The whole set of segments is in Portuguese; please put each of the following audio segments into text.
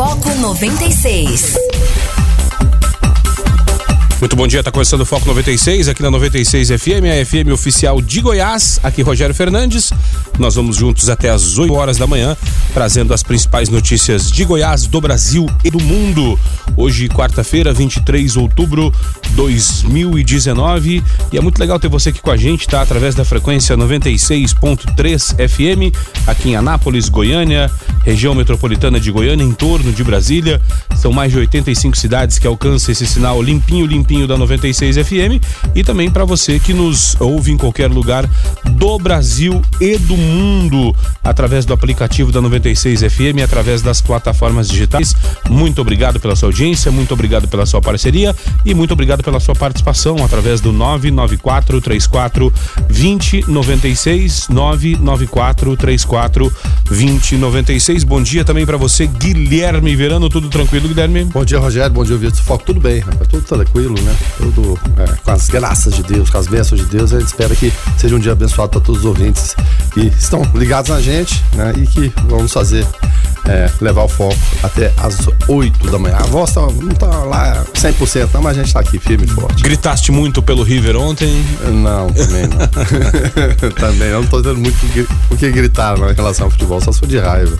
Foco 96. Muito bom dia, tá começando o Foco 96 aqui na 96 FM, a FM oficial de Goiás. Aqui Rogério Fernandes. Nós vamos juntos até às 8 horas da manhã, trazendo as principais notícias de Goiás, do Brasil e do mundo. Hoje, quarta-feira, 23 de outubro de 2019. E é muito legal ter você aqui com a gente, tá? Através da frequência 96.3 FM, aqui em Anápolis, Goiânia, região metropolitana de Goiânia, em torno de Brasília. São mais de 85 cidades que alcançam esse sinal limpinho, limpinho da 96 FM e também para você que nos ouve em qualquer lugar do Brasil e do mundo através do aplicativo da 96 FM, através das plataformas digitais. Muito obrigado pela sua audiência, muito obrigado pela sua parceria e muito obrigado pela sua participação através do 994 34 2096 994 34 2096. Bom dia também para você, Guilherme Verano, tudo tranquilo, Guilherme? Bom dia, Rogério. Bom dia, Vitor. Foco, tudo bem, rapaz. Tudo tranquilo, né? Tudo é, com as graças de Deus, com as bênçãos de Deus. A gente espera que seja um dia abençoado para todos os ouvintes que estão ligados na gente, né? E que vamos fazer é, levar o foco até as 8 da manhã. A voz tá, não tá lá 100%, não, mas a gente tá aqui firme e forte. Gritaste muito pelo River ontem? Não, também não. também não tô tendo muito o que gritar em relação ao futebol, só sou de raiva.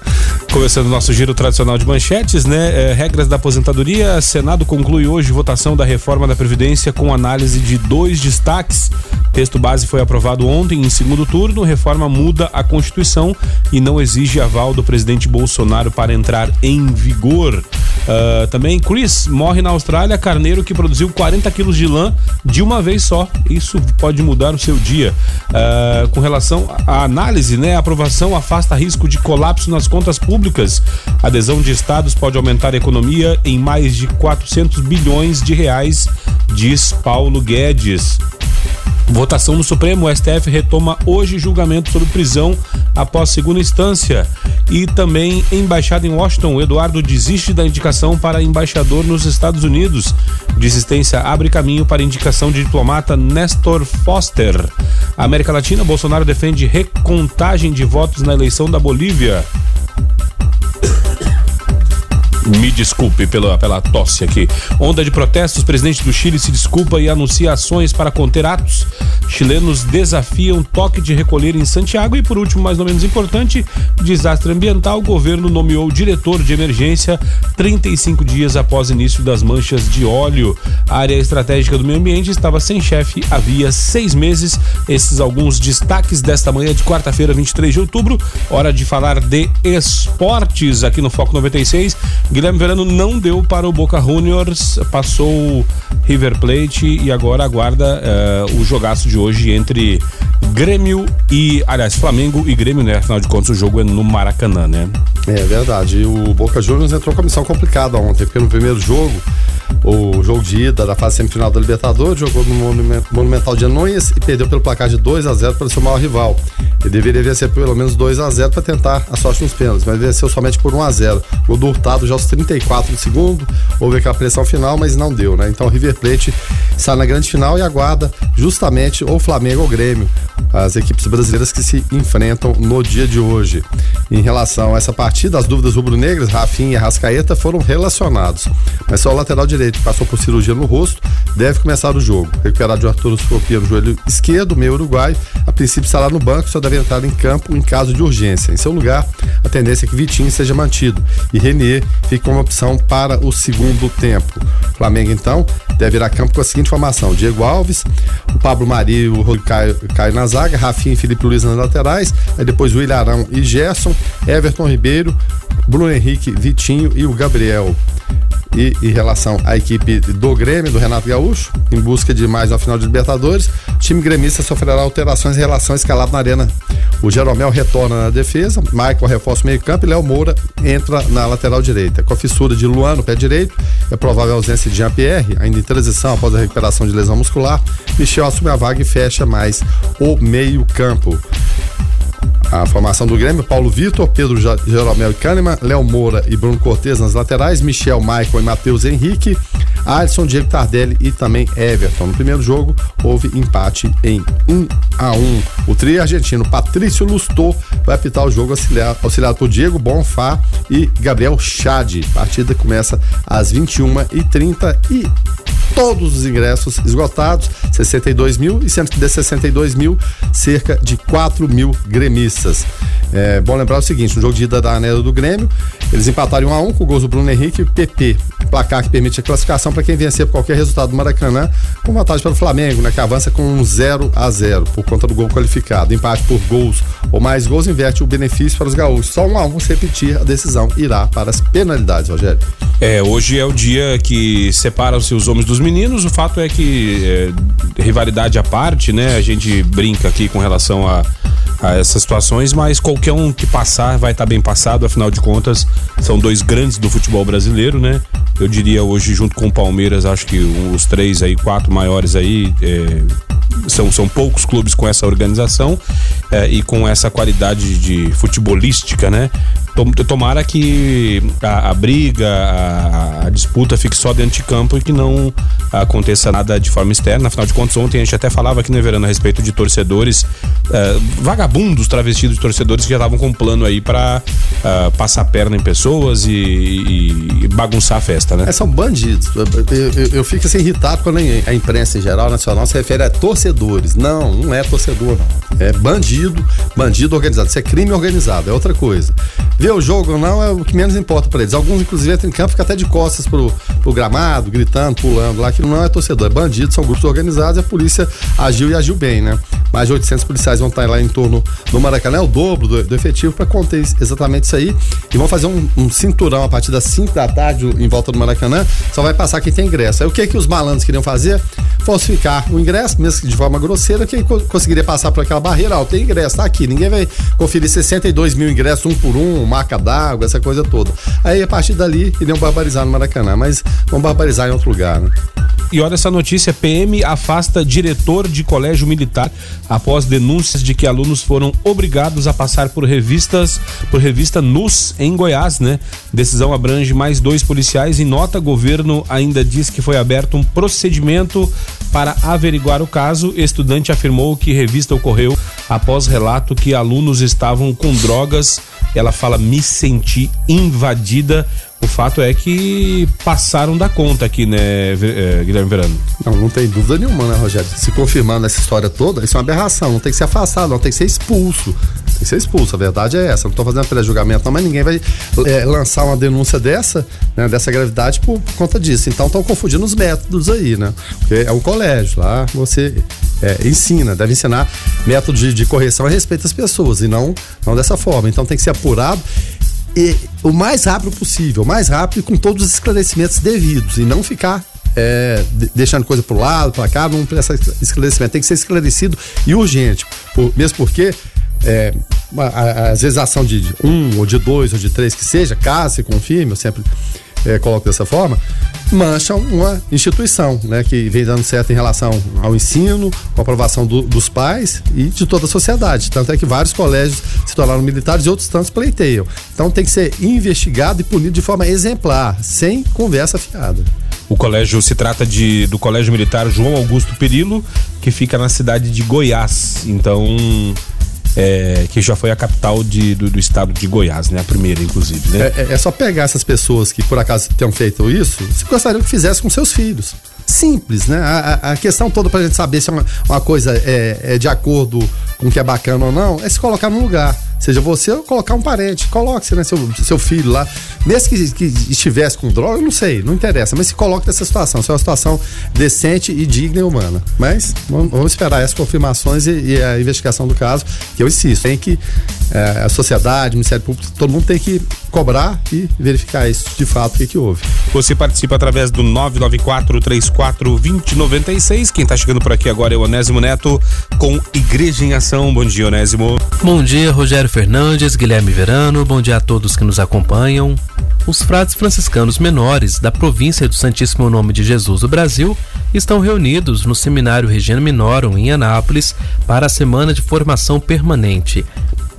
Começando o nosso giro tradicional de manchetes, né? É, regras da aposentadoria. Senado conclui hoje votação da reforma da Previdência com análise de dois destaques. Texto base foi aprovado ontem em segundo turno. Reforma muda a Constituição e não exige aval do presidente Bolsonaro para entrar em vigor. Uh, também, Chris morre na Austrália, carneiro que produziu 40 quilos de lã de uma vez só. Isso pode mudar o seu dia. Uh, com relação à análise, né? A aprovação afasta risco de colapso nas contas públicas. Adesão de estados pode aumentar a economia em mais de 400 bilhões de reais, diz Paulo Guedes. Votação no Supremo, o STF retoma hoje julgamento sobre prisão após segunda instância. E também embaixada em Washington, Eduardo desiste da indicação para embaixador nos Estados Unidos. Desistência abre caminho para indicação de diplomata Nestor Foster. América Latina, Bolsonaro defende recontagem de votos na eleição da Bolívia. Me desculpe pela, pela tosse aqui. Onda de protestos, presidente do Chile se desculpa e anuncia ações para conter atos. Chilenos desafiam toque de recolher em Santiago e, por último, mais ou menos importante, desastre ambiental. O governo nomeou diretor de emergência 35 dias após início das manchas de óleo. A área estratégica do meio ambiente estava sem chefe havia seis meses. Esses alguns destaques desta manhã de quarta-feira, 23 de outubro. Hora de falar de esportes aqui no Foco 96. Guilherme Verano não deu para o Boca Juniors, passou River Plate e agora aguarda uh, o jogaço de hoje entre Grêmio e, aliás, Flamengo e Grêmio, né? Afinal de contas, o jogo é no Maracanã, né? É verdade. E o Boca Juniors entrou com a missão complicada ontem, porque no primeiro jogo o jogo de ida da fase semifinal da Libertadores, jogou no Monumental de Anões e perdeu pelo placar de 2 a 0 para o seu maior rival. Ele deveria vencer pelo menos 2 a 0 para tentar a sorte nos pênaltis, mas venceu somente por 1 a 0 O do Hurtado já aos 34 do segundo, houve aquela pressão final, mas não deu, né? Então o River Plate está na grande final e aguarda justamente ou Flamengo ou Grêmio, as equipes brasileiras que se enfrentam no dia de hoje. Em relação a essa partida, as dúvidas rubro-negras, Rafinha e Rascaeta foram relacionados, mas só o lateral direito direito passou por cirurgia no rosto, deve começar o jogo. Recuperado de artroscopia no joelho esquerdo, meio uruguaio, a princípio estará no banco, só deve entrar em campo em caso de urgência. Em seu lugar, a tendência é que Vitinho seja mantido e Renier fique como opção para o segundo tempo. O Flamengo, então, deve ir a campo com a seguinte formação: Diego Alves, o Pablo Mari o Rodrigo Caio, Caio na zaga, Rafinha e Felipe Luiz nas laterais, aí depois o Ilharão e Gerson, Everton Ribeiro, Bruno Henrique, Vitinho e o Gabriel e em relação à equipe do Grêmio, do Renato Gaúcho, em busca de mais uma final de Libertadores, time gremista sofrerá alterações em relação à escalada na arena. O Jeromel retorna na defesa, Michael reforça o meio-campo e Léo Moura entra na lateral direita. Com a fissura de Luan no pé direito, é provável a ausência de Jean-Pierre, ainda em transição após a recuperação de lesão muscular. Michel assume a vaga e fecha mais o meio-campo. A formação do Grêmio, Paulo Vitor, Pedro Jeromel e Kahneman, Léo Moura e Bruno Cortes nas laterais, Michel, Michael e Matheus Henrique, Alisson, Diego Tardelli e também Everton. No primeiro jogo, houve empate em 1 a 1 O trio argentino Patrício Lustor vai apitar o jogo auxiliado, auxiliado por Diego Bonfá e Gabriel Chade. A partida começa às 21h30 e todos os ingressos esgotados, 62 mil, e sendo que de 62 mil, cerca de 4 mil gremistas. É bom lembrar o seguinte: no jogo de ida da Anela do Grêmio, eles empataram 1 a 1 com o gols do Bruno Henrique e PP. Placar que permite a classificação para quem vencer por qualquer resultado do Maracanã, com vantagem para o Flamengo, né, que avança com um 0 a 0 por conta do gol qualificado. Empate por gols ou mais gols inverte o benefício para os gaúchos. Só 1 a 1 se repetir, a decisão irá para as penalidades, Rogério. É, hoje é o dia que separam-se os homens dos meninos. O fato é que, é, rivalidade à parte, né? A gente brinca aqui com relação a, a essas situações, mas qualquer um que passar vai estar tá bem passado, afinal de contas, são dois grandes do futebol brasileiro, né? Eu diria hoje, junto com o Palmeiras, acho que os três aí, quatro maiores aí, é, são, são poucos clubes com essa organização é, e com essa qualidade de futebolística, né? Tomara que a, a briga, a, a, disputa fique só dentro de campo e que não aconteça nada de forma externa. Afinal de contas, ontem a gente até falava aqui no Verano a respeito de torcedores, uh, vagabundos travestidos de torcedores que já estavam com plano aí para uh, eh, passar perna em pessoas e, e, bagunçar a festa, né? É, são bandidos. Eu, eu, eu, fico assim irritado quando a imprensa em geral nacional se refere a torcedores. Não, não é torcedor, não. É bandido, bandido organizado. Isso é crime organizado, é outra coisa. Ver o jogo ou não é o que menos importa para eles. Alguns, inclusive, entram em campo e ficam até de costas pro, pro gramado, gritando, pulando lá, que não é torcedor, é bandido, são grupos organizados a polícia agiu e agiu bem, né? Mais de 800 policiais vão estar lá em torno do Maracanã, é o dobro do, do efetivo para conter exatamente isso aí. E vão fazer um, um, cinturão a partir das 5 da tarde em volta do Maracanã, só vai passar quem tem ingresso. Aí o que que os malandros queriam fazer? Falsificar o ingresso, mesmo que de forma grosseira, quem conseguiria passar por aquela barreira, ó, tem ingresso, tá aqui, ninguém vai conferir 62 mil ingressos um por um, marca d'água, essa coisa toda. Aí a partir dali iriam barbarizar no Maracanã, mas vão barbarizar em outro lugar, né? E olha essa notícia: PM afasta diretor de colégio militar após denúncias de que alunos foram obrigados a passar por revistas, por revista NUS em Goiás, né? Decisão abrange mais dois policiais. Em nota, governo ainda diz que foi aberto um procedimento para averiguar o caso. Estudante afirmou que revista ocorreu após relato que alunos estavam com drogas. Ela fala: me senti invadida o fato é que passaram da conta aqui, né, é, Guilherme Verano? Não, não tem dúvida nenhuma, né, Rogério? Se confirmando essa história toda, isso é uma aberração. Não tem que ser afastado, não tem que ser expulso. Tem que ser expulso. A verdade é essa. Não estou fazendo pré-julgamento, não, mas ninguém vai é, lançar uma denúncia dessa, né, dessa gravidade por, por conta disso. Então estão confundindo os métodos aí, né? Porque é um colégio, lá você é, ensina, deve ensinar métodos de, de correção a respeito das pessoas e não, não dessa forma. Então tem que ser apurado e, o mais rápido possível, o mais rápido com todos os esclarecimentos devidos e não ficar é, deixando coisa para o lado, para cá, não prestar esclarecimento. Tem que ser esclarecido e urgente, por, mesmo porque é, às vezes a ação de um ou de dois ou de três que seja, caso se confirme, eu sempre é, coloco dessa forma, mancham uma instituição, né, que vem dando certo em relação ao ensino, com a aprovação do, dos pais e de toda a sociedade. Tanto é que vários colégios se tornaram militares e outros tantos pleiteiam. Então tem que ser investigado e punido de forma exemplar, sem conversa fiada. O colégio se trata de, do Colégio Militar João Augusto Perilo, que fica na cidade de Goiás. Então, é, que já foi a capital de, do, do, estado de Goiás, né? A primeira, inclusive, né? É, é, é, só pegar essas pessoas que por acaso tenham feito isso, se gostariam que fizesse com seus filhos. Simples, né? A, a questão toda pra gente saber se é uma, uma coisa é, é de acordo com o que é bacana ou não, é se colocar no lugar. Seja você ou colocar um parente. Coloque-se, né? Seu, seu filho lá. Mesmo que, que estivesse com droga, eu não sei, não interessa. Mas se coloque nessa situação. Se é uma situação decente e digna e humana. Mas vamos, vamos esperar essas confirmações e, e, a investigação do caso, que eu insisto. Tem que. É, a sociedade, o Ministério Público, todo mundo tem que cobrar e verificar isso de fato, o que, que houve. Você participa através do 994-34-2096. Quem está chegando por aqui agora é o Onésimo Neto com Igreja em Ação. Bom dia, Onésimo. Bom dia, Rogério Fernandes, Guilherme Verano, bom dia a todos que nos acompanham. Os frades franciscanos menores da província do Santíssimo Nome de Jesus do Brasil estão reunidos no Seminário Regina Minorum em Anápolis para a semana de formação permanente.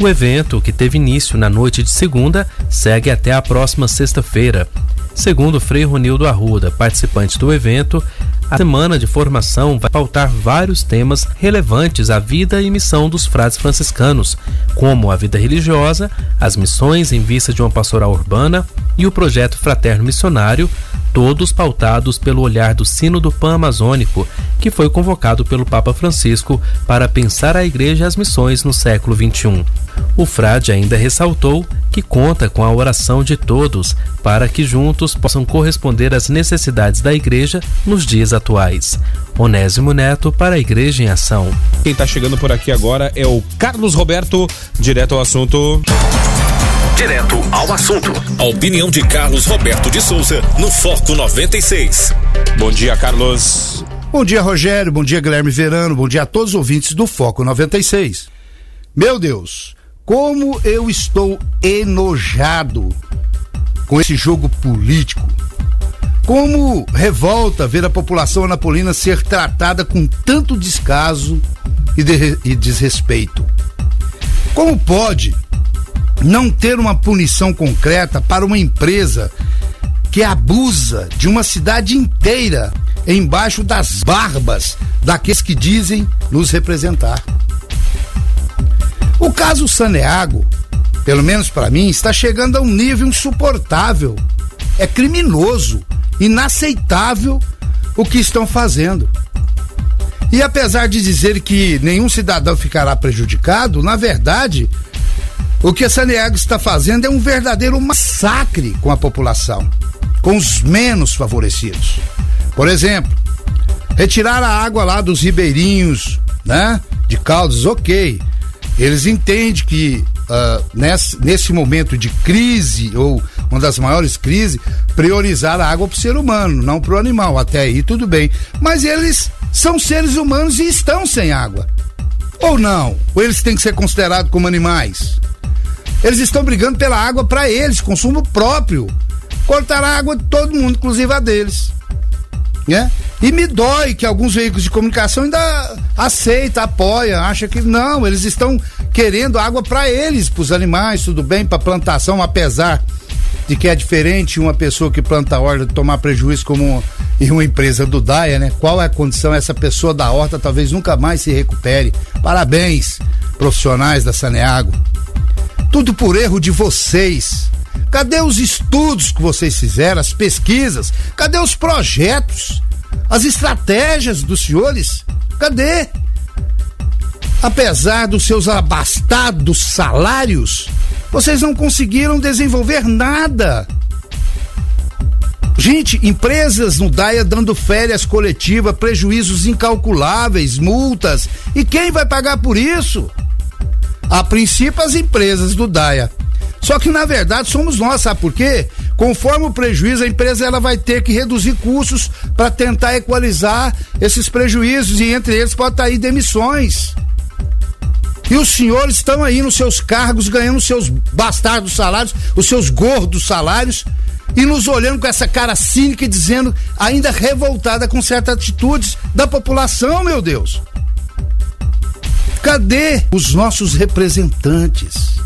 O evento, que teve início na noite de segunda, segue até a próxima sexta-feira. Segundo Frei Ronildo Arruda, participante do evento, a semana de formação vai pautar vários temas relevantes à vida e missão dos frades franciscanos, como a vida religiosa, as missões em vista de uma pastoral urbana e o projeto fraterno missionário, todos pautados pelo olhar do Sínodo Pan-Amazônico, que foi convocado pelo Papa Francisco para pensar a igreja e as missões no século XXI. O frade ainda ressaltou que conta com a oração de todos para que juntos possam corresponder às necessidades da igreja nos dias atuais. Onésimo Neto para a Igreja em Ação. Quem está chegando por aqui agora é o Carlos Roberto, direto ao assunto. Direto ao assunto. A opinião de Carlos Roberto de Souza no Foco 96. Bom dia, Carlos. Bom dia, Rogério. Bom dia, Guilherme Verano. Bom dia a todos os ouvintes do Foco 96. Meu Deus, como eu estou enojado com esse jogo político. Como revolta ver a população anapolina ser tratada com tanto descaso e, de, e desrespeito. Como pode não ter uma punição concreta para uma empresa que abusa de uma cidade inteira embaixo das barbas daqueles que dizem nos representar? O caso Saneago, pelo menos para mim, está chegando a um nível insuportável. É criminoso, inaceitável o que estão fazendo. E apesar de dizer que nenhum cidadão ficará prejudicado, na verdade, o que a Saneago está fazendo é um verdadeiro massacre com a população, com os menos favorecidos. Por exemplo, retirar a água lá dos ribeirinhos, né? De Caldas, ok. Eles entendem que uh, nesse, nesse momento de crise, ou uma das maiores crises, priorizar a água para o ser humano, não para o animal. Até aí tudo bem. Mas eles são seres humanos e estão sem água. Ou não? Ou eles têm que ser considerados como animais? Eles estão brigando pela água para eles, consumo próprio. Cortar a água de todo mundo, inclusive a deles. Né? E me dói que alguns veículos de comunicação ainda aceita, apoia, acha que não, eles estão querendo água para eles, para os animais, tudo bem, para plantação, apesar de que é diferente uma pessoa que planta horta tomar prejuízo como em uma empresa do Daia, né? Qual é a condição? Essa pessoa da horta talvez nunca mais se recupere. Parabéns, profissionais da Saneago. Tudo por erro de vocês. Cadê os estudos que vocês fizeram, as pesquisas? Cadê os projetos? As estratégias dos senhores? Cadê? Apesar dos seus abastados salários, vocês não conseguiram desenvolver nada. Gente, empresas no DAIA dando férias coletivas, prejuízos incalculáveis, multas. E quem vai pagar por isso? A princípio, as empresas do DAIA. Só que na verdade somos nós, sabe por quê? Conforme o prejuízo, a empresa ela vai ter que reduzir custos para tentar equalizar esses prejuízos e entre eles pode estar tá aí demissões. E os senhores estão aí nos seus cargos ganhando seus bastardos salários, os seus gordos salários e nos olhando com essa cara cínica e dizendo, ainda revoltada com certas atitudes da população, meu Deus. Cadê os nossos representantes?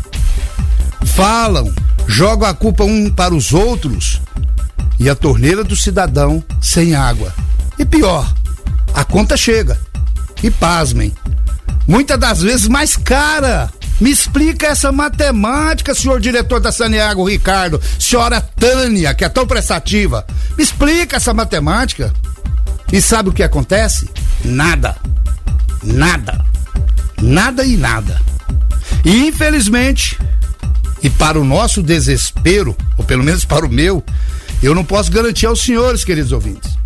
Falam, jogam a culpa um para os outros e a torneira do cidadão sem água. E pior, a conta chega. E pasmem, muitas das vezes mais cara. Me explica essa matemática, senhor diretor da Saneago, Ricardo, senhora Tânia, que é tão prestativa. Me explica essa matemática. E sabe o que acontece? Nada. Nada. Nada e nada. E infelizmente, e para o nosso desespero, ou pelo menos para o meu, eu não posso garantir aos senhores, queridos ouvintes.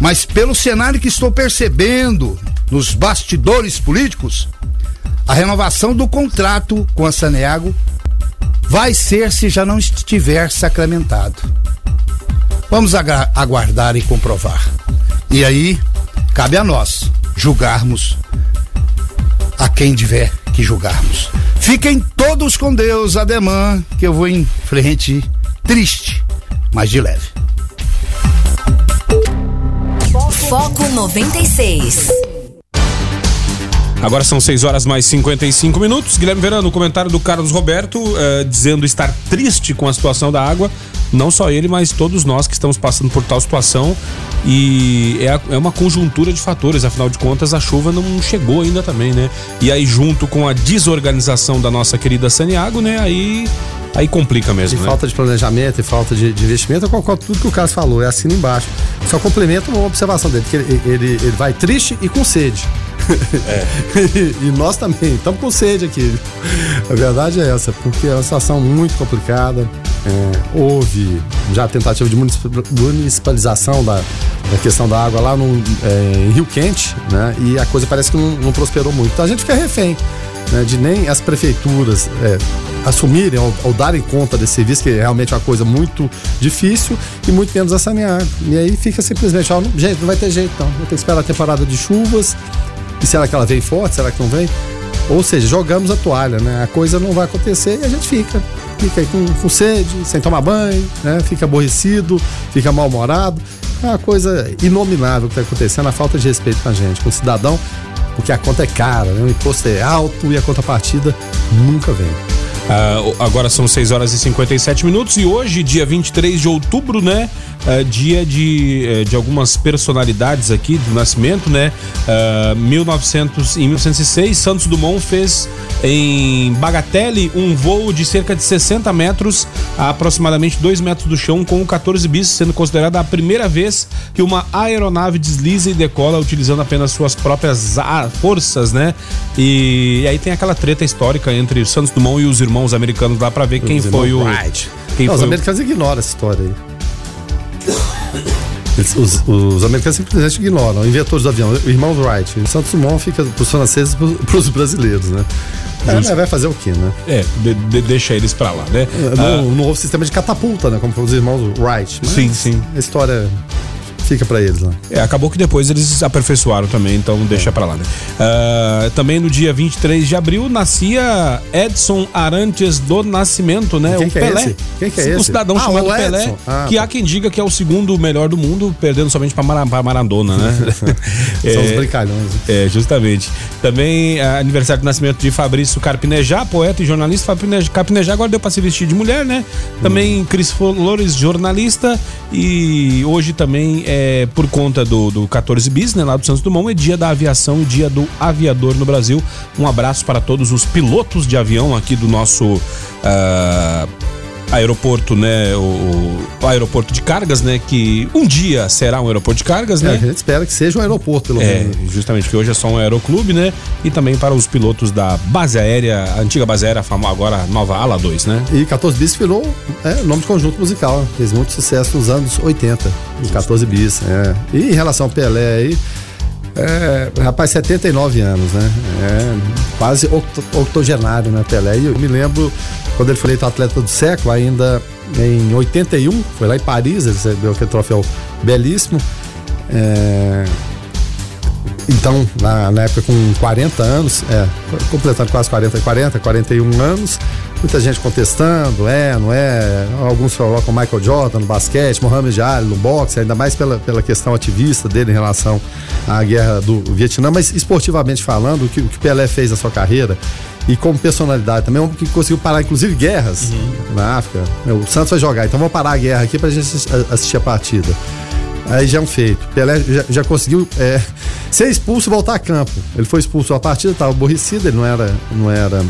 Mas pelo cenário que estou percebendo nos bastidores políticos, a renovação do contrato com a Saneago vai ser se já não estiver sacramentado. Vamos aguardar e comprovar. E aí, cabe a nós julgarmos a quem tiver que julgarmos. Fiquem todos com Deus, ademã, que eu vou em frente triste, mas de leve. Foco 96. Agora são 6 horas mais 55 minutos. Guilherme Verano, o comentário do Carlos Roberto uh, dizendo estar triste com a situação da água. Não só ele, mas todos nós que estamos passando por tal situação. E é, é uma conjuntura de fatores, afinal de contas, a chuva não chegou ainda também, né? E aí, junto com a desorganização da nossa querida Saniago, né? Aí aí complica mesmo. E né? falta de planejamento e falta de, de investimento, eu concordo tudo que o Carlos falou, é assim embaixo. Só complemento uma observação dele, que ele, ele, ele vai triste e com sede. É. e, nós também, estamos com sede aqui. A verdade é essa, porque é uma situação muito complicada. É, houve já tentativa de municipalização da, da questão da água lá no, é, em Rio Quente, né? E a coisa parece que não, não prosperou muito. Então a gente fica refém né, de nem as prefeituras é, assumirem ou, ou, darem conta desse serviço, que é realmente uma coisa muito difícil, e muito menos a sanear. E aí fica simplesmente, ó, gente, não vai ter jeito então, vai ter que esperar a temporada de chuvas, e será que ela vem forte, será que não vem? Ou seja, jogamos a toalha, né? A coisa não vai acontecer e a gente fica. Fica aí com, com sede, sem tomar banho, né? Fica aborrecido, fica mal-humorado. É uma coisa inominável que está acontecendo, a falta de respeito com a gente, com o cidadão porque a conta é cara, né? o imposto é alto e a contrapartida nunca vem. Uh, agora são 6 horas e 57 minutos e hoje, dia 23 de outubro, né? Uh, dia de, uh, de algumas personalidades aqui do nascimento, né? Uh, 1900, em 1906, Santos Dumont fez em Bagatelle um voo de cerca de 60 metros a aproximadamente 2 metros do chão com o 14 bis, sendo considerada a primeira vez que uma aeronave desliza e decola utilizando apenas suas próprias forças, né? E, e aí tem aquela treta histórica entre o Santos Dumont e os irmãos americanos lá para ver quem foi o. Quem Não, foi os americanos ignoram essa história aí. Eles, os, os, americanos simplesmente ignoram. Inventores do avião, o irmão Wright. O Santos Dumont fica para os franceses e para os brasileiros, né? É, vai fazer o quê, né? É, de, de, deixa eles para lá, né? É, no, ah, no novo sistema de catapulta, né? Como foram os irmãos Wright. Mas sim, sim. A história fica para eles lá. É, acabou que depois eles aperfeiçoaram também, então deixa é. para lá, né? Uh, também no dia 23 de abril nascia Edson Arantes do Nascimento, né? Quem o que é Pelé. É esse? Quem que é esse? Um cidadão ah, chamado Pelé, ah, que tá. há quem diga que é o segundo melhor do mundo, perdendo somente para Mar Maradona, né? São é, os brincalhões. É, justamente. Também uh, aniversário de nascimento de Fabrício Carpinejá, poeta e jornalista. Carpinejá agora deu para se vestir de mulher, né? Também hum. Cris Flores, jornalista. E hoje também é por conta do, do 14 bis, né? Lá do Santos Dumont, é dia da aviação e dia do aviador no Brasil. Um abraço para todos os pilotos de avião aqui do nosso. Uh, aeroporto, né? O, o, aeroporto de cargas, né? Que um dia será um aeroporto de cargas, né? É, a gente espera que seja um aeroporto, pelo é, menos. Justamente, que hoje é só um aeroclube, né? E também para os pilotos da base aérea, a antiga base aérea, agora nova Ala 2, né? E 14 bis virou é, nome de conjunto musical, fez muito sucesso nos anos 80, em 14 bis. É. E em relação ao Pelé aí. É, rapaz, 79 anos, né? É, quase octogenário, né, Pelé? E eu me lembro quando ele foi eleito atleta do século, ainda em 81, foi lá em Paris, ele recebeu aquele troféu belíssimo. É, então, na, na, época com 40 anos, é, completando quase 40, 40, 41 anos, muita gente contestando, é, não é, alguns colocam Michael Jordan no basquete, Mohamed Ali no boxe, ainda mais pela, pela questão ativista dele em relação à guerra do Vietnã, mas esportivamente falando, o que, o que Pelé fez na sua carreira, e como personalidade também, um homem que conseguiu parar, inclusive, guerras uhum. na África. O Santos vai jogar, então vamos parar a guerra aqui pra gente assistir a partida. Aí já é um feito. Pelé já, já conseguiu é, ser expulso e voltar a campo. Ele foi expulso a partida, estava aborrecido, ele não era, não era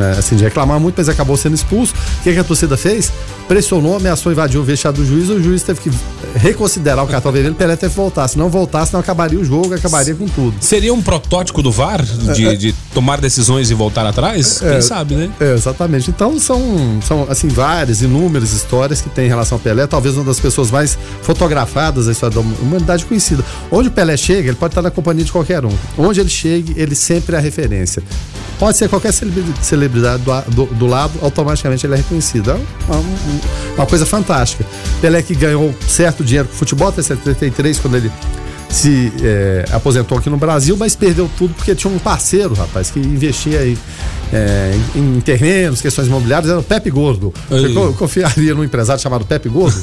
é, assim, de reclamar muito, mas acabou sendo expulso. O que, que a torcida fez? Pressionou, ameaçou invadir o vestiário do juiz, o juiz teve que reconsiderar o cartão vermelho, o Pelé teve que voltar. Se não voltasse, não acabaria o jogo, acabaria com tudo. Seria um protótipo do VAR de, é, de tomar decisões e voltar atrás? É, Quem sabe, né? É, exatamente. Então são, são assim, várias, inúmeras histórias que tem em relação ao Pelé, talvez uma das pessoas mais fotografadas da história da humanidade conhecida. Onde o Pelé chega, ele pode estar na companhia de qualquer um. Onde ele chegue, ele sempre é a referência. Pode ser qualquer celebridade do, do, do lado, automaticamente ele é reconhecido. É uma, uma, coisa fantástica. Pelé que ganhou certo dinheiro com futebol até 73, quando ele se é, aposentou aqui no Brasil, mas perdeu tudo porque tinha um parceiro, rapaz, que investia aí, é, em, em terrenos, questões imobiliárias, era o Pepe Gordo. Você co- confiaria num empresário chamado Pepe Gordo?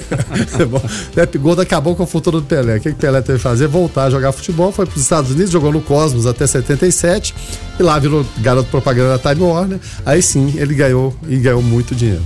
Bom, Pepe Gordo acabou com o futuro do Pelé. O que, que Pelé teve que fazer? Voltar a jogar futebol, foi para os Estados Unidos, jogou no Cosmos até 77 e lá virou garoto propaganda da Time Warner. Aí sim, ele ganhou e ganhou muito dinheiro.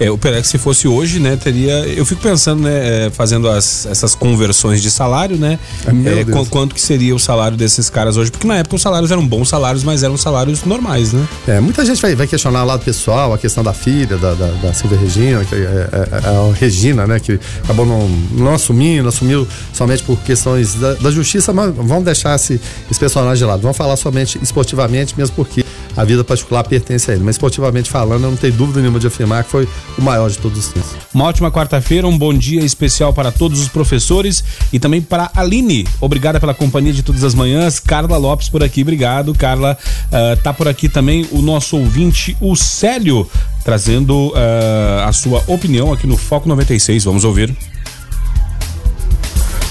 É, o Pelé, se fosse hoje, né, teria. Eu fico pensando, né, é, fazendo as- essas conversões de salário, né? É, qu- quanto que seria o salário desses caras hoje? Porque na época os salários eram bons salários, mas eram salários normais, né? É, muita gente vai, vai questionar o lado pessoal, a questão da filha, da, da, da Silvia Regina, que é, é- é a Regina, né, que acabou não, não assumindo, assumiu somente por questões da, da justiça, mas vamos deixar esse, esse personagem de lado. Vamos falar somente esportivamente, mesmo porque a vida particular pertence a ele. Mas esportivamente falando, eu não tenho dúvida nenhuma de afirmar que foi o maior de todos os tempos. Uma ótima quarta-feira, um bom dia especial para todos os professores e também para a Aline. Obrigada pela companhia de todas as manhãs. Carla Lopes por aqui, obrigado. Carla, ah, tá por aqui também o nosso ouvinte, o Célio, trazendo ah, a sua opinião aqui no Foco 96. Vamos ouvir.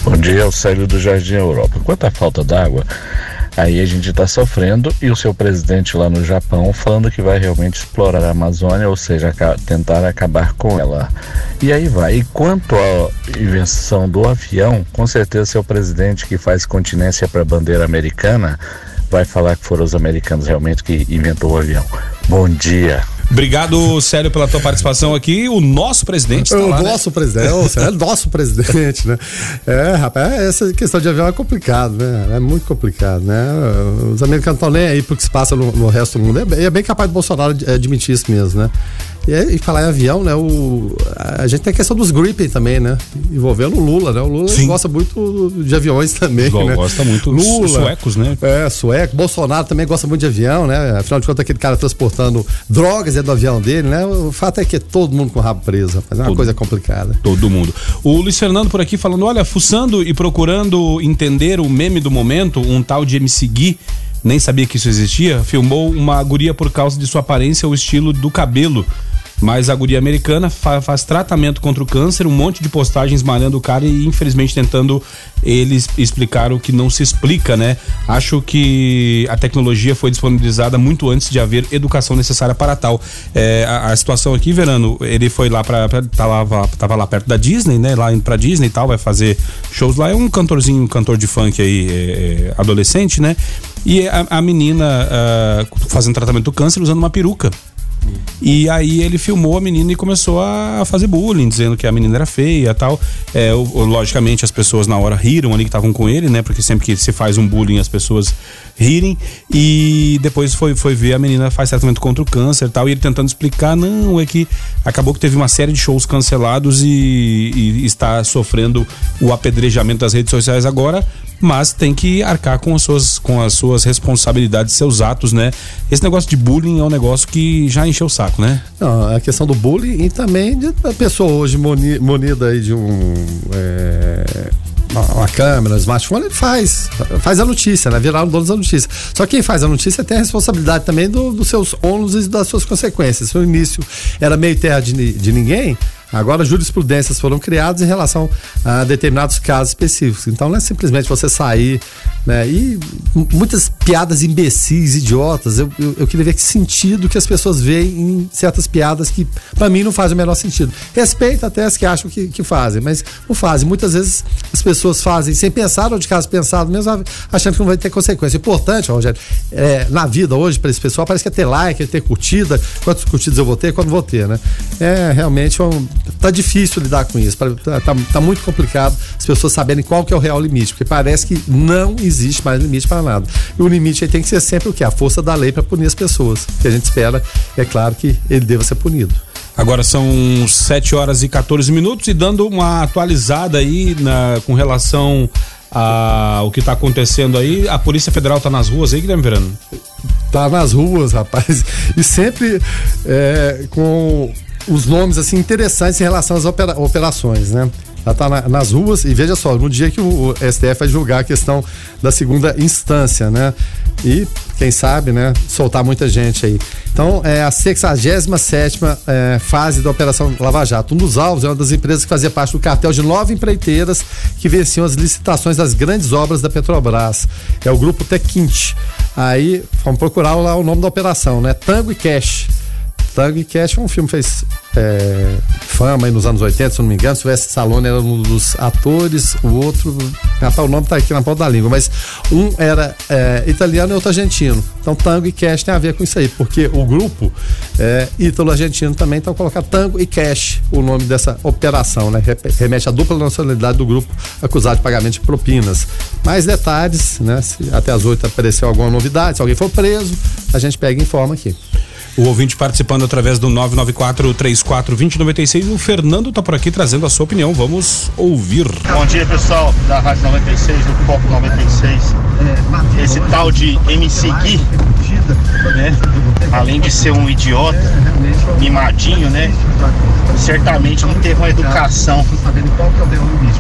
Bom dia, é o Célio do Jardim Europa. Quanto à falta d'água, aí a gente está sofrendo e o seu presidente lá no Japão falando que vai realmente explorar a Amazônia, ou seja, tentar acabar com ela. E aí vai. E quanto à invenção do avião, com certeza seu presidente que faz continência para a bandeira americana vai falar que foram os americanos realmente que inventou o avião. Bom dia. Obrigado, Célio, pela tua participação aqui. O nosso presidente está o lá, né? nosso presidente, é o- é nosso presidente, né? É, rapaz, essa questão de avião é complicado, né? É muito complicado, né? Os americanos estão nem aí pro que se passa no, no resto do mundo. É, bem- é bem capaz do Bolsonaro ad- admitir isso mesmo, né? E, e falar em avião, né? O, a gente tem a questão dos gripping também, né? Envolvendo o Lula, né? O Lula Sim. gosta muito de aviões também, Go- né? gosta muito Lula, suecos, né? É, sueco. Bolsonaro também gosta muito de avião, né? Afinal de contas, aquele cara transportando drogas é do avião dele, né? O fato é que é todo mundo com o rabo preso, rapaz. É uma Todo. coisa complicada. Todo mundo. O Luiz Fernando por aqui falando: olha, fuçando e procurando entender o meme do momento, um tal de MC Gui, nem sabia que isso existia, filmou uma guria por causa de sua aparência ou estilo do cabelo. Mas a guria americana fa- faz tratamento contra o câncer, um monte de postagens malhando o cara e infelizmente tentando eles explicar o que não se explica, né? Acho que a tecnologia foi disponibilizada muito antes de haver educação necessária para tal. É, a, a situação aqui, Verano, ele foi lá para tava, tava lá perto da Disney, né? Lá indo pra Disney e tal, vai fazer shows lá. É um cantorzinho, um cantor de funk aí, é, é, adolescente, né? E a, a menina ah, fazendo tratamento do câncer usando uma peruca. E aí ele filmou a menina e começou a fazer bullying, dizendo que a menina era feia e tal. É, logicamente as pessoas na hora riram ali que estavam com ele, né? Porque sempre que se faz um bullying as pessoas rirem. E depois foi, foi ver a menina faz tratamento contra o câncer e tal. E ele tentando explicar, não, é que acabou que teve uma série de shows cancelados e, e está sofrendo o apedrejamento das redes sociais agora mas tem que arcar com as suas, com as suas responsabilidades, seus atos, né? Esse negócio de bullying é um negócio que já encheu o saco, né? Não, a questão do bullying e também de a pessoa hoje muni- munida aí de um. é, uma, câmera, um smartphone, ele faz. Faz a notícia, né? Virar o dono da notícia. Só que quem faz a notícia tem a responsabilidade também do- dos seus ônus e das suas consequências. Se no início era meio terra de, de ninguém. Agora, jurisprudências foram criadas em relação a determinados casos específicos. Então, não é simplesmente você sair, né? E muitas piadas imbecis, idiotas. Eu, eu, eu queria ver que sentido que as pessoas veem em certas piadas que, para mim, não fazem o menor sentido. Respeito até as que acham que, que fazem, mas não fazem. Muitas vezes as pessoas fazem sem pensar ou de caso pensado mesmo, achando que não vai ter consequência. Importante, Rogério, é, na vida hoje, para esse pessoal, parece que é ter like, é ter curtida. Quantas curtidas eu vou ter, quando vou ter, né? É realmente um, tá difícil lidar com isso. Tá, tá, tá muito complicado as pessoas saberem qual que é o real limite, porque parece que não existe mais limite para nada. E o limite tem que ser sempre o que? A força da lei para punir as pessoas. Que a gente espera, é claro que ele deva ser punido. Agora são 7 horas e 14 minutos e dando uma atualizada aí na, com relação ao que está acontecendo aí. A Polícia Federal está nas ruas aí, Guilherme Verano? tá nas ruas, rapaz, e sempre é, com os nomes assim interessantes em relação às opera- operações, né? Ela tá na- nas ruas e veja só, no dia que o, o STF vai julgar a questão da segunda instância, né? E quem sabe, né, soltar muita gente aí. Então, é a 67 é, fase da Operação Lava Jato. Um dos alvos é uma das empresas que fazia parte do cartel de nove empreiteiras que venciam as licitações das grandes obras da Petrobras. É o grupo Tequinte. Aí, vamos procurar lá o nome da operação, né? Tango e Cash. Tango e Cash foi um filme que fez é, fama aí nos anos 80, se não me engano. Silvestre Stallone era um dos atores, o outro. Rapaz, o nome tá aqui na ponta da língua, mas um era é, italiano e outro argentino. Então, Tango e Cash tem a ver com isso aí, porque o grupo é ítalo-argentino também, então colocar Tango e Cash, o nome dessa operação, né? Remete à dupla nacionalidade do grupo acusado de pagamento de propinas. Mais detalhes, né? Se até as oito apareceu alguma novidade, se alguém for preso, a gente pega e informa aqui. O ouvinte participando através do 994-34-2096. O Fernando está por aqui trazendo a sua opinião. Vamos ouvir. Bom dia, pessoal da Rádio 96, do Foco 96. Esse tal de MC Gui, né? Além de ser um idiota, mimadinho, né? Certamente não teve uma educação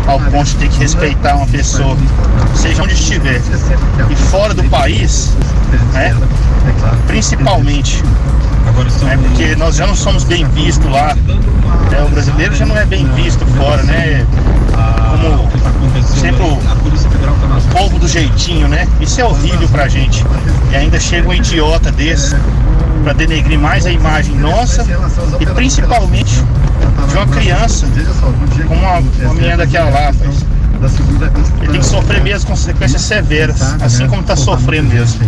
ao ponto de ter que respeitar uma pessoa, seja onde estiver. E fora do país, né? Principalmente é porque nós já não somos bem vistos lá. É, o brasileiro já não é bem visto fora, né? Como sempre o, o povo do jeitinho, né? Isso é horrível pra gente. E ainda chega um idiota desse para denegrir mais a imagem nossa e principalmente de uma criança como uma, uma menina daquela lá. Ele tem que sofrer mesmo consequências severas, assim como está sofrendo mesmo.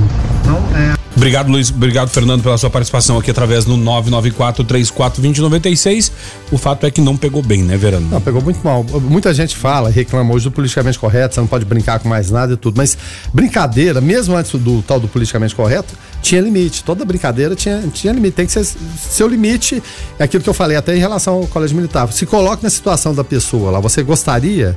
Obrigado, Luiz. Obrigado, Fernando, pela sua participação aqui através do 994-34-2096. O fato é que não pegou bem, né, Verano? Não, pegou muito mal. Muita gente fala, reclama hoje do politicamente correto, você não pode brincar com mais nada e tudo. Mas brincadeira, mesmo antes do tal do politicamente correto, tinha limite. Toda brincadeira tinha, tinha limite. Tem que ser. Seu limite é aquilo que eu falei até em relação ao colégio militar. Se coloque na situação da pessoa lá. Você gostaria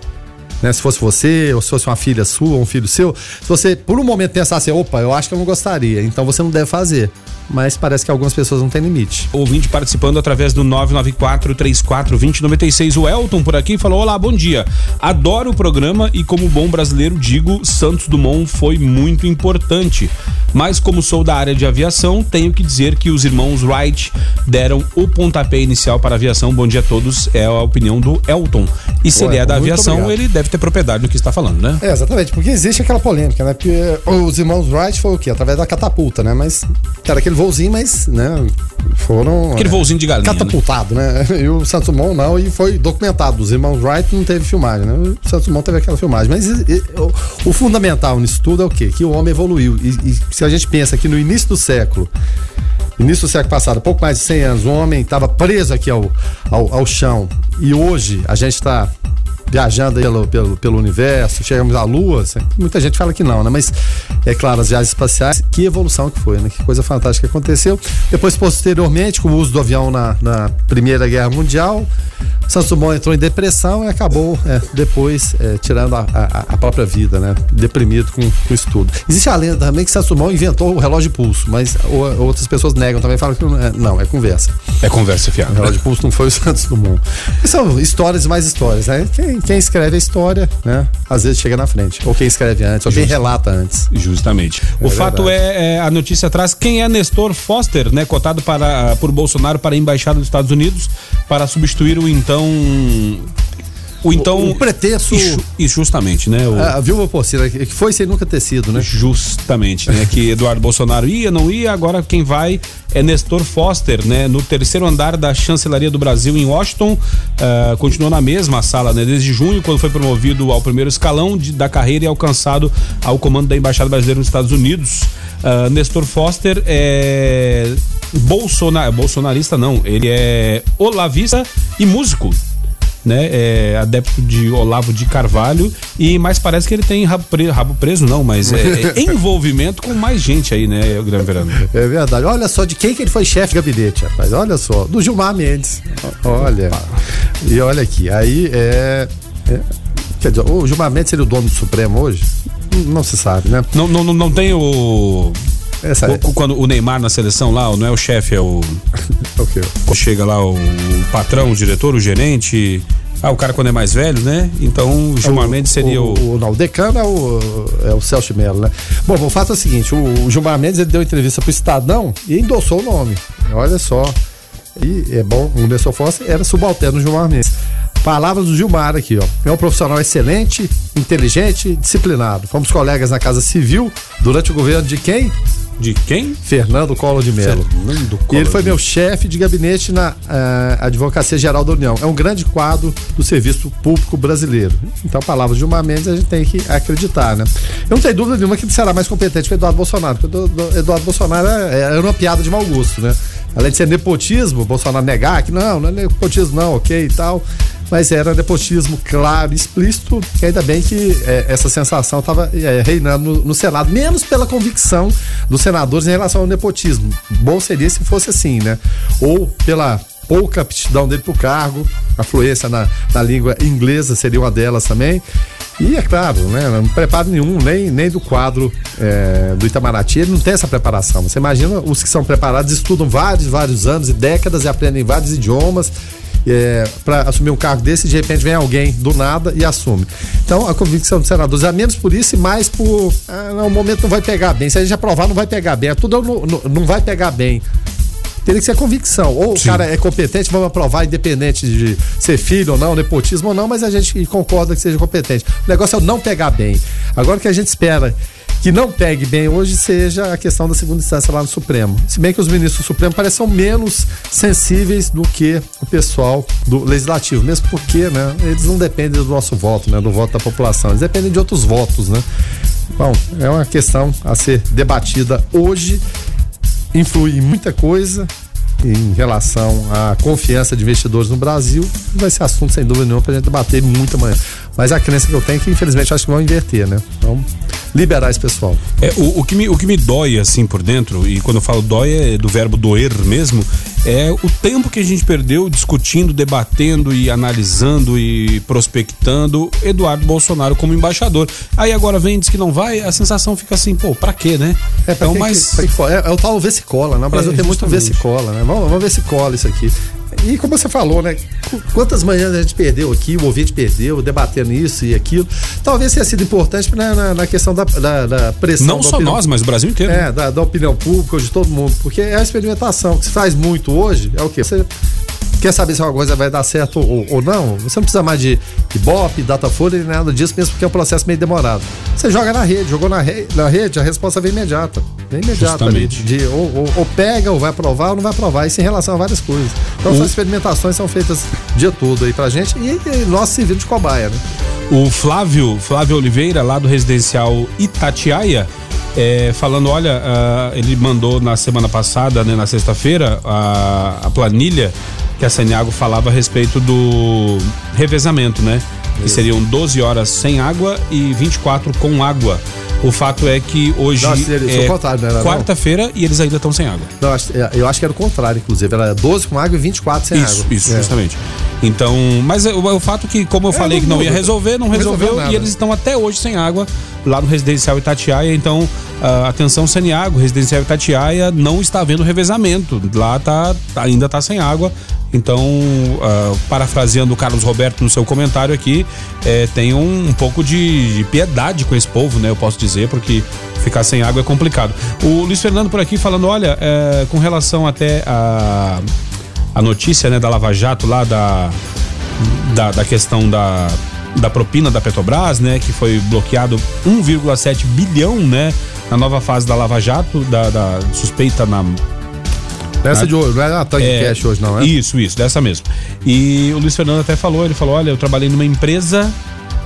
né? Se fosse você, ou se fosse uma filha sua, um filho seu, se você por um momento pensasse, opa, eu acho que eu não gostaria, então você não deve fazer mas parece que algumas pessoas não têm limite. Ouvinte participando através do 994-34-2096. O Elton por aqui falou: Olá, bom dia. Adoro o programa e, como bom brasileiro, digo: Santos Dumont foi muito importante. Mas, como sou da área de aviação, tenho que dizer que os irmãos Wright deram o pontapé inicial para a aviação. Bom dia a todos. É a opinião do Elton. E se Ué, ele é da aviação, obrigado. ele deve ter propriedade no que está falando, né? É, exatamente, porque existe aquela polêmica, né? Porque os irmãos Wright foi o quê? Através da catapulta, né? Mas, cara, aquele aquele voozinho, mas, né, foram. Aquele é, voozinho de galinha. Catapultado, né? né? E o Santos Dumont não, e foi documentado. Os irmãos Wright não teve filmagem, né? O Santos Dumont teve aquela filmagem. Mas e, e, o, o, fundamental nisso tudo é o quê? Que o homem evoluiu. E, e se a gente pensa que no início do século início do século passado, pouco mais de 100 anos, o homem estava preso aqui ao, ao, ao, chão e hoje a gente está viajando pelo, pelo, pelo universo, chegamos à Lua. Assim, muita gente fala que não, né? Mas é claro, as viagens espaciais, que evolução que foi, né? Que coisa fantástica aconteceu. Depois, posteriormente, com o uso do avião na, na Primeira Guerra Mundial, Santos Dumont entrou em depressão e acabou é, depois é, tirando a, a, a, própria vida, né? Deprimido com, com isso tudo. Existe a lenda também que Santos Dumont inventou o relógio de pulso, mas outras pessoas negam também, falam que não é, não, é conversa. É conversa, fiado. O relógio de pulso não foi o Santos Dumont. E são histórias e mais histórias, né? Quem, quem escreve a história, né? Às vezes chega na frente. Ou quem escreve antes, ou quem relata antes. Justamente. É o fato é, é, a notícia traz quem é Nestor Foster, né? Cotado para, por Bolsonaro para a embaixada dos Estados Unidos para substituir o então então, o então. O, pretexto. E, justamente, né? O, a viúva porcina, que foi sem nunca ter sido, né? Justamente, né? que Eduardo Bolsonaro ia, não ia, agora quem vai é Nestor Foster, né? No terceiro andar da Chancelaria do Brasil em Washington. Uh, continuou na mesma sala, né? Desde junho, quando foi promovido ao primeiro escalão de, da carreira e alcançado ao comando da Embaixada Brasileira nos Estados Unidos. Uh, Nestor Foster é. Bolsonar, bolsonarista não, ele é olavista e músico né? É adepto de Olavo de Carvalho e mais parece que ele tem rabo, preso, rabo preso não, mas é, é envolvimento com mais gente aí, né, Grande Verano? É verdade. Olha só de quem que ele foi chefe de gabinete, rapaz. Olha só, do Gilmar Mendes. Olha. E olha aqui, aí é, é quer dizer, o Gilmar Mendes seria o dono do Supremo hoje? Não se sabe, né? Não, não, não tem o Essa é. Quando o Neymar na seleção lá, não é o chefe, é o. o quê? Chega lá o, o patrão, o diretor, o gerente. Ah, o cara quando é mais velho, né? Então o Gilmar Mendes seria o. O, o, não, o decano é o, é o Celso Melo, né? Bom, o fato é o seguinte: o, o Gilmar Mendes ele deu entrevista pro Estadão e endossou o nome. Olha só. E é bom, o Anderson Fosse era subalterno do Gilmar Mendes. Palavras do Gilmar aqui, ó. É um profissional excelente, inteligente disciplinado. Fomos colegas na Casa Civil durante o governo de quem? De quem? Fernando Collor de Mello. Fernando E ele foi meu chefe de gabinete na uh, Advocacia Geral da União. É um grande quadro do serviço público brasileiro. Então, palavras de Gilmar Mendes a gente tem que acreditar, né? Eu não tenho dúvida nenhuma que ele será mais competente que o Eduardo Bolsonaro, porque o Edu- Eduardo Bolsonaro é, é uma piada de mau gosto, né? Além de ser nepotismo, Bolsonaro negar que não, não é nepotismo não, ok e tal. Mas era nepotismo claro, explícito, e ainda bem que é, essa sensação estava reinando no, no Senado, menos pela convicção dos senadores em relação ao nepotismo. Bom seria se fosse assim, né? Ou pela pouca aptidão dele para o cargo, a fluência na, na língua inglesa seria uma delas também. E é claro, né, não preparo nenhum, nem, nem do quadro é, do Itamaraty, ele não tem essa preparação. Você imagina os que são preparados, estudam vários, vários anos e décadas e aprendem vários idiomas. É, para assumir um cargo desse, de repente vem alguém do nada e assume. Então, a convicção dos senadores é menos por isso e mais por. Ah, não, o momento não vai pegar bem. Se a gente aprovar, não vai pegar bem. É tudo não, não, não vai pegar bem. Teria que ser convicção. Ou Sim. o cara é competente, vamos aprovar, independente de ser filho ou não, nepotismo ou não, mas a gente concorda que seja competente. O negócio é o não pegar bem. Agora o que a gente espera que não pegue bem hoje seja a questão da segunda instância lá no Supremo. Se bem que os ministros do Supremo parecem menos sensíveis do que o pessoal do Legislativo, mesmo porque, né, eles não dependem do nosso voto, né, do voto da população, eles dependem de outros votos, né. Bom, é uma questão a ser debatida hoje influi em muita coisa em relação à confiança de investidores no Brasil. Vai ser assunto, sem dúvida nenhuma, para a gente debater muito amanhã. Mas a crença que eu tenho é que, infelizmente, acho que vão inverter, né? Vamos liberar esse pessoal. É, o, o que me, o que me dói, assim, por dentro, e quando eu falo dói é do verbo doer mesmo, é o tempo que a gente perdeu discutindo, debatendo e analisando e prospectando Eduardo Bolsonaro como embaixador. Aí agora vem, diz que não vai, a sensação fica assim, pô, pra quê, né? É, pra então, que- mas. que for- é, é o tal ver se cola, né? O Brasil É, tem muito ver se justamente. cola, né? Vamos, vamos ver se cola isso aqui. E como você falou, né? Qu- Quantas manhãs a gente perdeu aqui, o ouvinte perdeu, debatendo isso e aquilo. Talvez tenha sido importante na, na, na questão da, da, da pressão. Não da só opinião- nós, mas o Brasil inteiro. É, da, da opinião pública, de todo mundo. Porque é a experimentação. O que se faz muito hoje é o quê? Você quer saber se uma coisa vai dar certo ou, ou não? Você não precisa mais de Ibope, Datafolha, nem nada disso, mesmo porque é um processo meio demorado. Você joga na rede, jogou na, na rede, a resposta vem imediata. Vem imediata ali. De, ou, ou- ou pega, ou vai aprovar, ou não vai aprovar. Isso em relação a várias coisas. Então, O- essas experimentações são feitas o dia todo aí pra gente e, e nós servimos de cobaia, né? O Flávio, Flávio Oliveira, lá do residencial Itatiaia, é, falando, olha, ah, ele mandou na semana passada, né, na sexta-feira, a, a planilha que a Saniago falava a respeito do revezamento, né? Que seriam 12 horas sem água e 24 com água. O fato é que hoje Nossa, é era, não? quarta-feira e eles ainda estão sem água. Não, é, eu acho que era o contrário, inclusive. Era 12 com água e 24 sem Isso, água. isso, É. justamente. Então, mas o, o fato que, como eu É, falei não que não ia resolver, não resolveu resolveu, e eles estão até hoje sem água lá no residencial Itatiaia. Então, ah, atenção, Saniago, residencial Itatiaia não está havendo revezamento. Lá tá- ainda está sem água. Então, ah, parafraseando o Carlos Roberto no seu comentário aqui, eh, tem um, um pouco de, de piedade com esse povo, né? Eu posso dizer, porque ficar sem água é complicado. O Luiz Fernando por aqui falando, olha, eh, com relação até a a notícia né, da Lava Jato lá da, da, da questão da, da propina da Petrobras, né? Que foi bloqueado 1,7 bilhão, né? Na nova fase da Lava Jato, da, da suspeita na. Essa de hoje, não é a Tank É, Cash hoje, não, é? Isso, isso, dessa mesmo. E o Luiz Fernando até falou, ele falou, olha, eu trabalhei numa empresa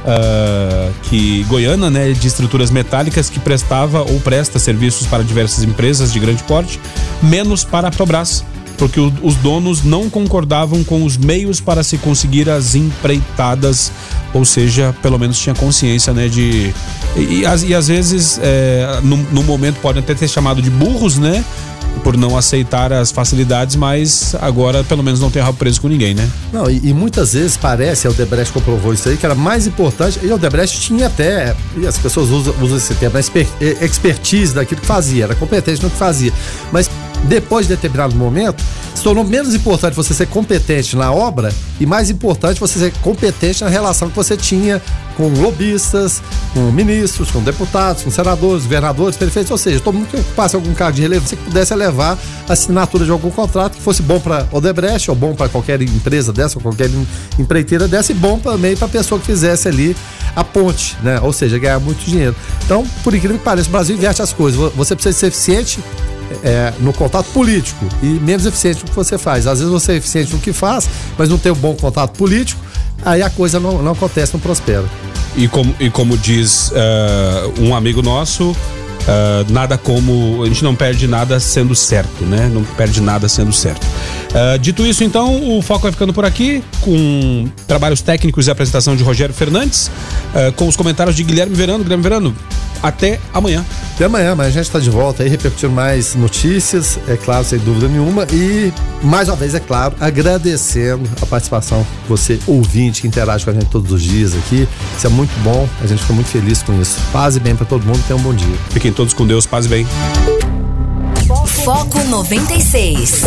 ah, que goiana, né, de estruturas metálicas que prestava ou presta serviços para diversas empresas de grande porte, menos para a Petrobras, porque o- os donos não concordavam com os meios para se conseguir as empreitadas, ou seja, pelo menos tinha consciência, né, de e, e às- e às vezes é, no, no momento podem até ter chamado de burros, né? Por não aceitar as facilidades, mas agora pelo menos não tem rabo preso com ninguém, né? Não, e, e muitas vezes parece, a Odebrecht comprovou isso aí, que era mais importante, e a Odebrecht tinha até, e as pessoas usam, usam esse termo, expertise daquilo que fazia, era competente no que fazia. Mas depois de determinado momento, se tornou menos importante você ser competente na obra e mais importante você ser competente na relação que você tinha com lobistas, com ministros, com deputados, com senadores, governadores, prefeitos, ou seja, todo mundo que ocupasse algum cargo de relevância que pudesse levar a assinatura de algum contrato que fosse bom para Odebrecht ou bom para qualquer empresa dessa ou qualquer empreiteira dessa e bom também para a pessoa que fizesse ali a ponte, né? Ou seja, ganhar muito dinheiro. Então, por incrível que pareça, o Brasil inverte as coisas. Você precisa ser eficiente é, no contato político e menos eficiente no que você faz. Às vezes você é eficiente no que faz, mas não tem um bom contato político, aí a coisa não, não acontece, não prospera. E como, e como diz uh, um amigo nosso, Uh, nada como. A gente não perde nada sendo certo, né? Não perde nada sendo certo. Uh, dito isso, então, o foco vai ficando por aqui, com trabalhos técnicos e apresentação de Rogério Fernandes, uh, com os comentários de Guilherme Verano. Guilherme Verano, até amanhã. Até amanhã, mas a gente está de volta aí, repercutindo mais notícias, é claro, sem dúvida nenhuma. E, mais uma vez, é claro, agradecendo a participação você, ouvinte, que interage com a gente todos os dias aqui. Isso é muito bom, a gente fica muito feliz com isso. Paz e bem para todo mundo, tenha um bom dia. Fiquem todos com Deus, paz e bem. Foco 96.